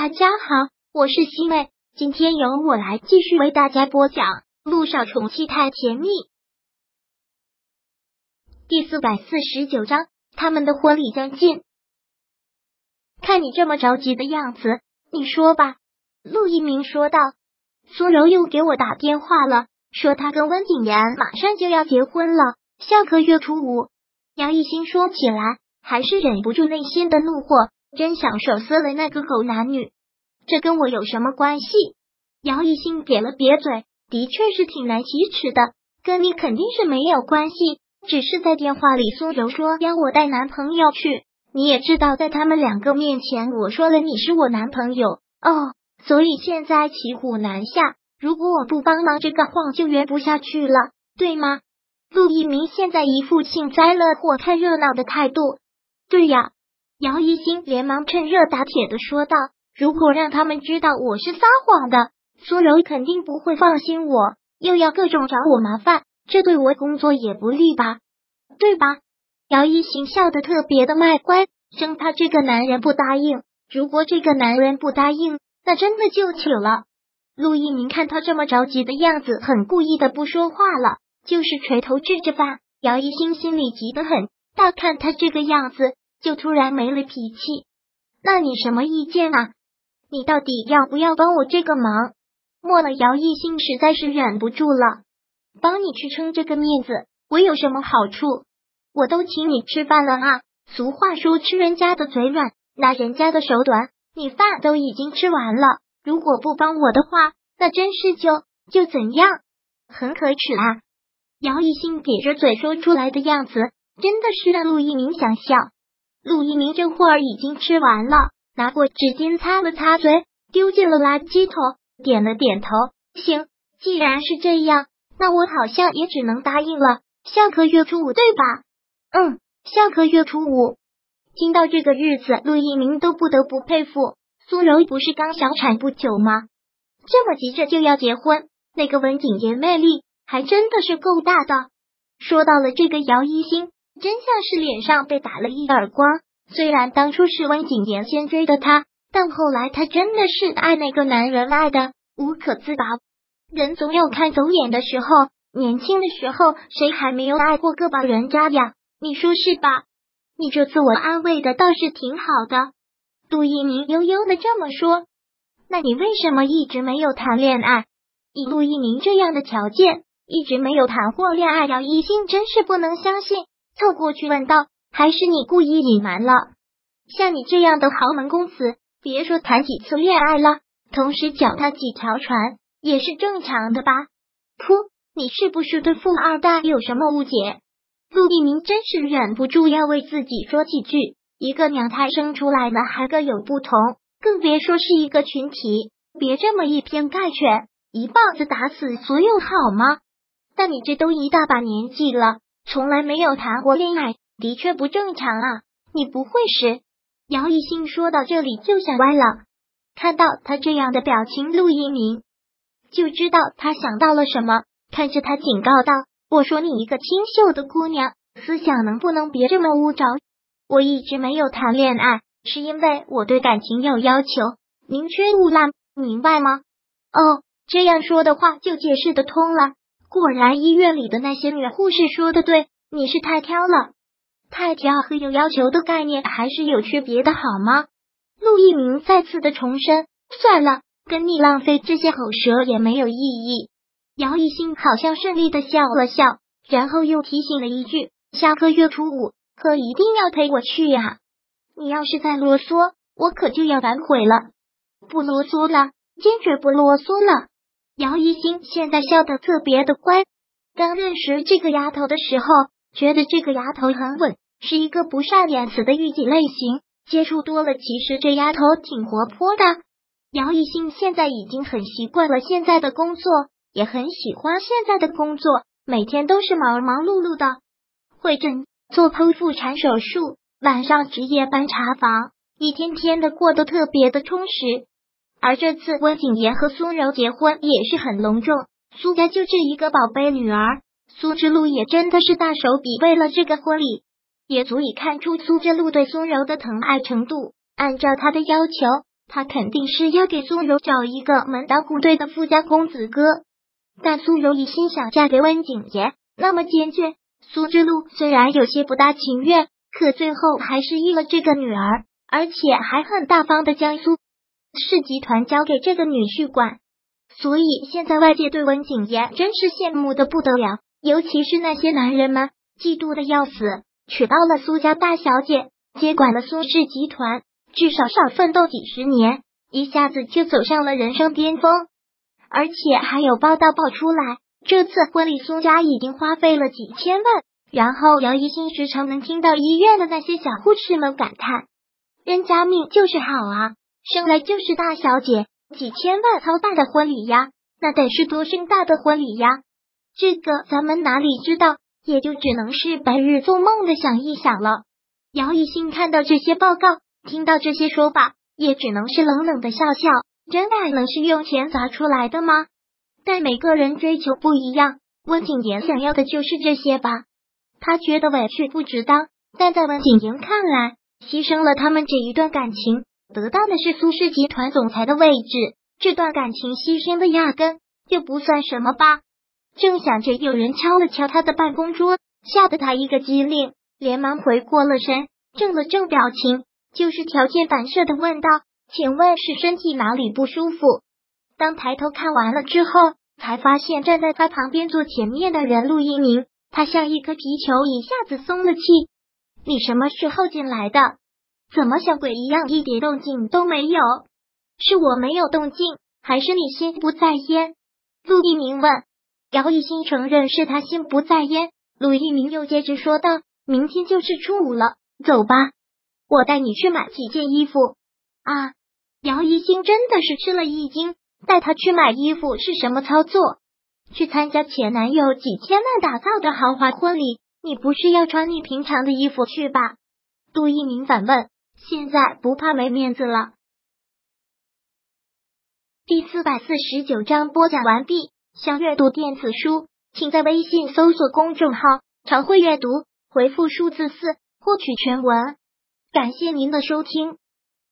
大家好，我是西妹，今天由我来继续为大家播讲《陆少宠妻太甜蜜》第四百四十九章。他们的婚礼将近，看你这么着急的样子，你说吧。陆一鸣说道。苏柔又给我打电话了，说他跟温景言马上就要结婚了，下个月初五。杨一新说起来还是忍不住内心的怒火。真想手撕了那个狗男女，这跟我有什么关系？姚一新瘪了瘪嘴，的确是挺难启齿的，跟你肯定是没有关系，只是在电话里苏柔说要我带男朋友去，你也知道，在他们两个面前我说了你是我男朋友哦，所以现在骑虎难下，如果我不帮忙，这个谎就圆不下去了，对吗？陆一鸣现在一副幸灾乐祸、看热闹的态度，对呀。姚一星连忙趁热打铁的说道：“如果让他们知道我是撒谎的，苏柔肯定不会放心我，又要各种找我麻烦，这对我工作也不利吧？对吧？”姚一星笑得特别的卖乖，生怕这个男人不答应。如果这个男人不答应，那真的就糗了。陆一鸣看他这么着急的样子，很故意的不说话了，就是垂头置着吧。姚一星心里急得很，大看他这个样子。就突然没了脾气，那你什么意见啊？你到底要不要帮我这个忙？莫了，姚艺兴实在是忍不住了，帮你去撑这个面子，我有什么好处？我都请你吃饭了啊！俗话说，吃人家的嘴软，拿人家的手短。你饭都已经吃完了，如果不帮我的话，那真是就就怎样？很可耻啊！姚艺兴瘪着嘴说出来的样子，真的是让陆一鸣想笑。陆一鸣这会儿已经吃完了，拿过纸巾擦了擦嘴，丢进了垃圾桶，点了点头。行，既然是这样，那我好像也只能答应了。下个月初五，对吧？嗯，下个月初五。听到这个日子，陆一鸣都不得不佩服苏柔，不是刚小产不久吗？这么急着就要结婚，那个文景言魅力还真的是够大的。说到了这个姚一星。真像是脸上被打了一耳光。虽然当初是温景言先追的他，但后来他真的是爱那个男人爱的无可自拔。人总有看走眼的时候，年轻的时候谁还没有爱过个把人渣呀？你说是吧？你这自我安慰的倒是挺好的。杜一鸣悠悠的这么说。那你为什么一直没有谈恋爱？以陆一鸣这样的条件，一直没有谈过恋爱，姚一心真是不能相信。凑过去问道：“还是你故意隐瞒了？像你这样的豪门公子，别说谈几次恋爱了，同时脚踏几条船也是正常的吧？”噗！你是不是对富二代有什么误解？陆一鸣真是忍不住要为自己说几句。一个娘胎生出来的还各有不同，更别说是一个群体。别这么以偏概全，一棒子打死所有好吗？但你这都一大把年纪了。从来没有谈过恋爱，的确不正常啊！你不会是？姚一兴说到这里就想歪了。看到他这样的表情，陆一鸣就知道他想到了什么，看着他警告道：“我说你一个清秀的姑娘，思想能不能别这么污浊？我一直没有谈恋爱，是因为我对感情有要求，宁缺毋滥，明白吗？”哦，这样说的话就解释得通了。果然，医院里的那些女护士说的对，你是太挑了。太挑和有要求的概念还是有区别的，好吗？陆一鸣再次的重申。算了，跟你浪费这些口舌也没有意义。姚一兴好像顺利的笑了笑，然后又提醒了一句：下个月初五可一定要陪我去呀！你要是再啰嗦，我可就要反悔了。不啰嗦了，坚决不啰嗦了。姚一新现在笑得特别的乖。刚认识这个丫头的时候，觉得这个丫头很稳，是一个不善言辞的御姐类型。接触多了，其实这丫头挺活泼的。姚一新现在已经很习惯了现在的工作，也很喜欢现在的工作，每天都是忙忙碌碌的。会诊做剖腹产手术，晚上值夜班查房，一天天的过得特别的充实。而这次温景言和苏柔结婚也是很隆重，苏家就这一个宝贝女儿，苏之路也真的是大手笔。为了这个婚礼，也足以看出苏之路对苏柔的疼爱程度。按照他的要求，他肯定是要给苏柔找一个门当户对的富家公子哥。但苏柔一心想嫁给温景言，那么坚决。苏之路虽然有些不大情愿，可最后还是依了这个女儿，而且还很大方的将苏氏集团交给这个女婿管。所以现在外界对温景言真是羡慕的不得了，尤其是那些男人们嫉妒的要死。娶到了苏家大小姐，接管了苏氏集团，至少少奋斗几十年，一下子就走上了人生巅峰。而且还有报道爆出来，这次婚礼苏家已经花费了几千万。然后姚一新时常能听到医院的那些小护士们感叹：“人家命就是好啊，生来就是大小姐，几千万操办的婚礼呀，那得是多盛大的婚礼呀！”这个咱们哪里知道，也就只能是白日做梦的想一想了。姚一新看到这些报告，听到这些说法，也只能是冷冷的笑笑。真爱能是用钱砸出来的吗？但每个人追求不一样，温景言想要的就是这些吧。他觉得委屈不值当，但在温景言看来，牺牲了他们这一段感情，得到的是苏氏集团总裁的位置。这段感情牺牲的压根就不算什么吧。正想着，有人敲了敲他的办公桌，吓得他一个机灵，连忙回过了神，正了正表情，就是条件反射的问道。请问是身体哪里不舒服？当抬头看完了之后，才发现站在他旁边坐前面的人陆一鸣，他像一颗皮球，一下子松了气。你什么时候进来的？怎么像鬼一样，一点动静都没有？是我没有动静，还是你心不在焉？陆一鸣问。姚一新承认是他心不在焉。陆一鸣又接着说道：“明天就是初五了，走吧，我带你去买几件衣服啊。”姚一新真的是吃了一惊，带他去买衣服是什么操作？去参加前男友几千万打造的豪华婚礼，你不是要穿你平常的衣服去吧？杜一鸣反问。现在不怕没面子了？第四百四十九章播讲完毕。想阅读电子书，请在微信搜索公众号“常会阅读”，回复数字四获取全文。感谢您的收听。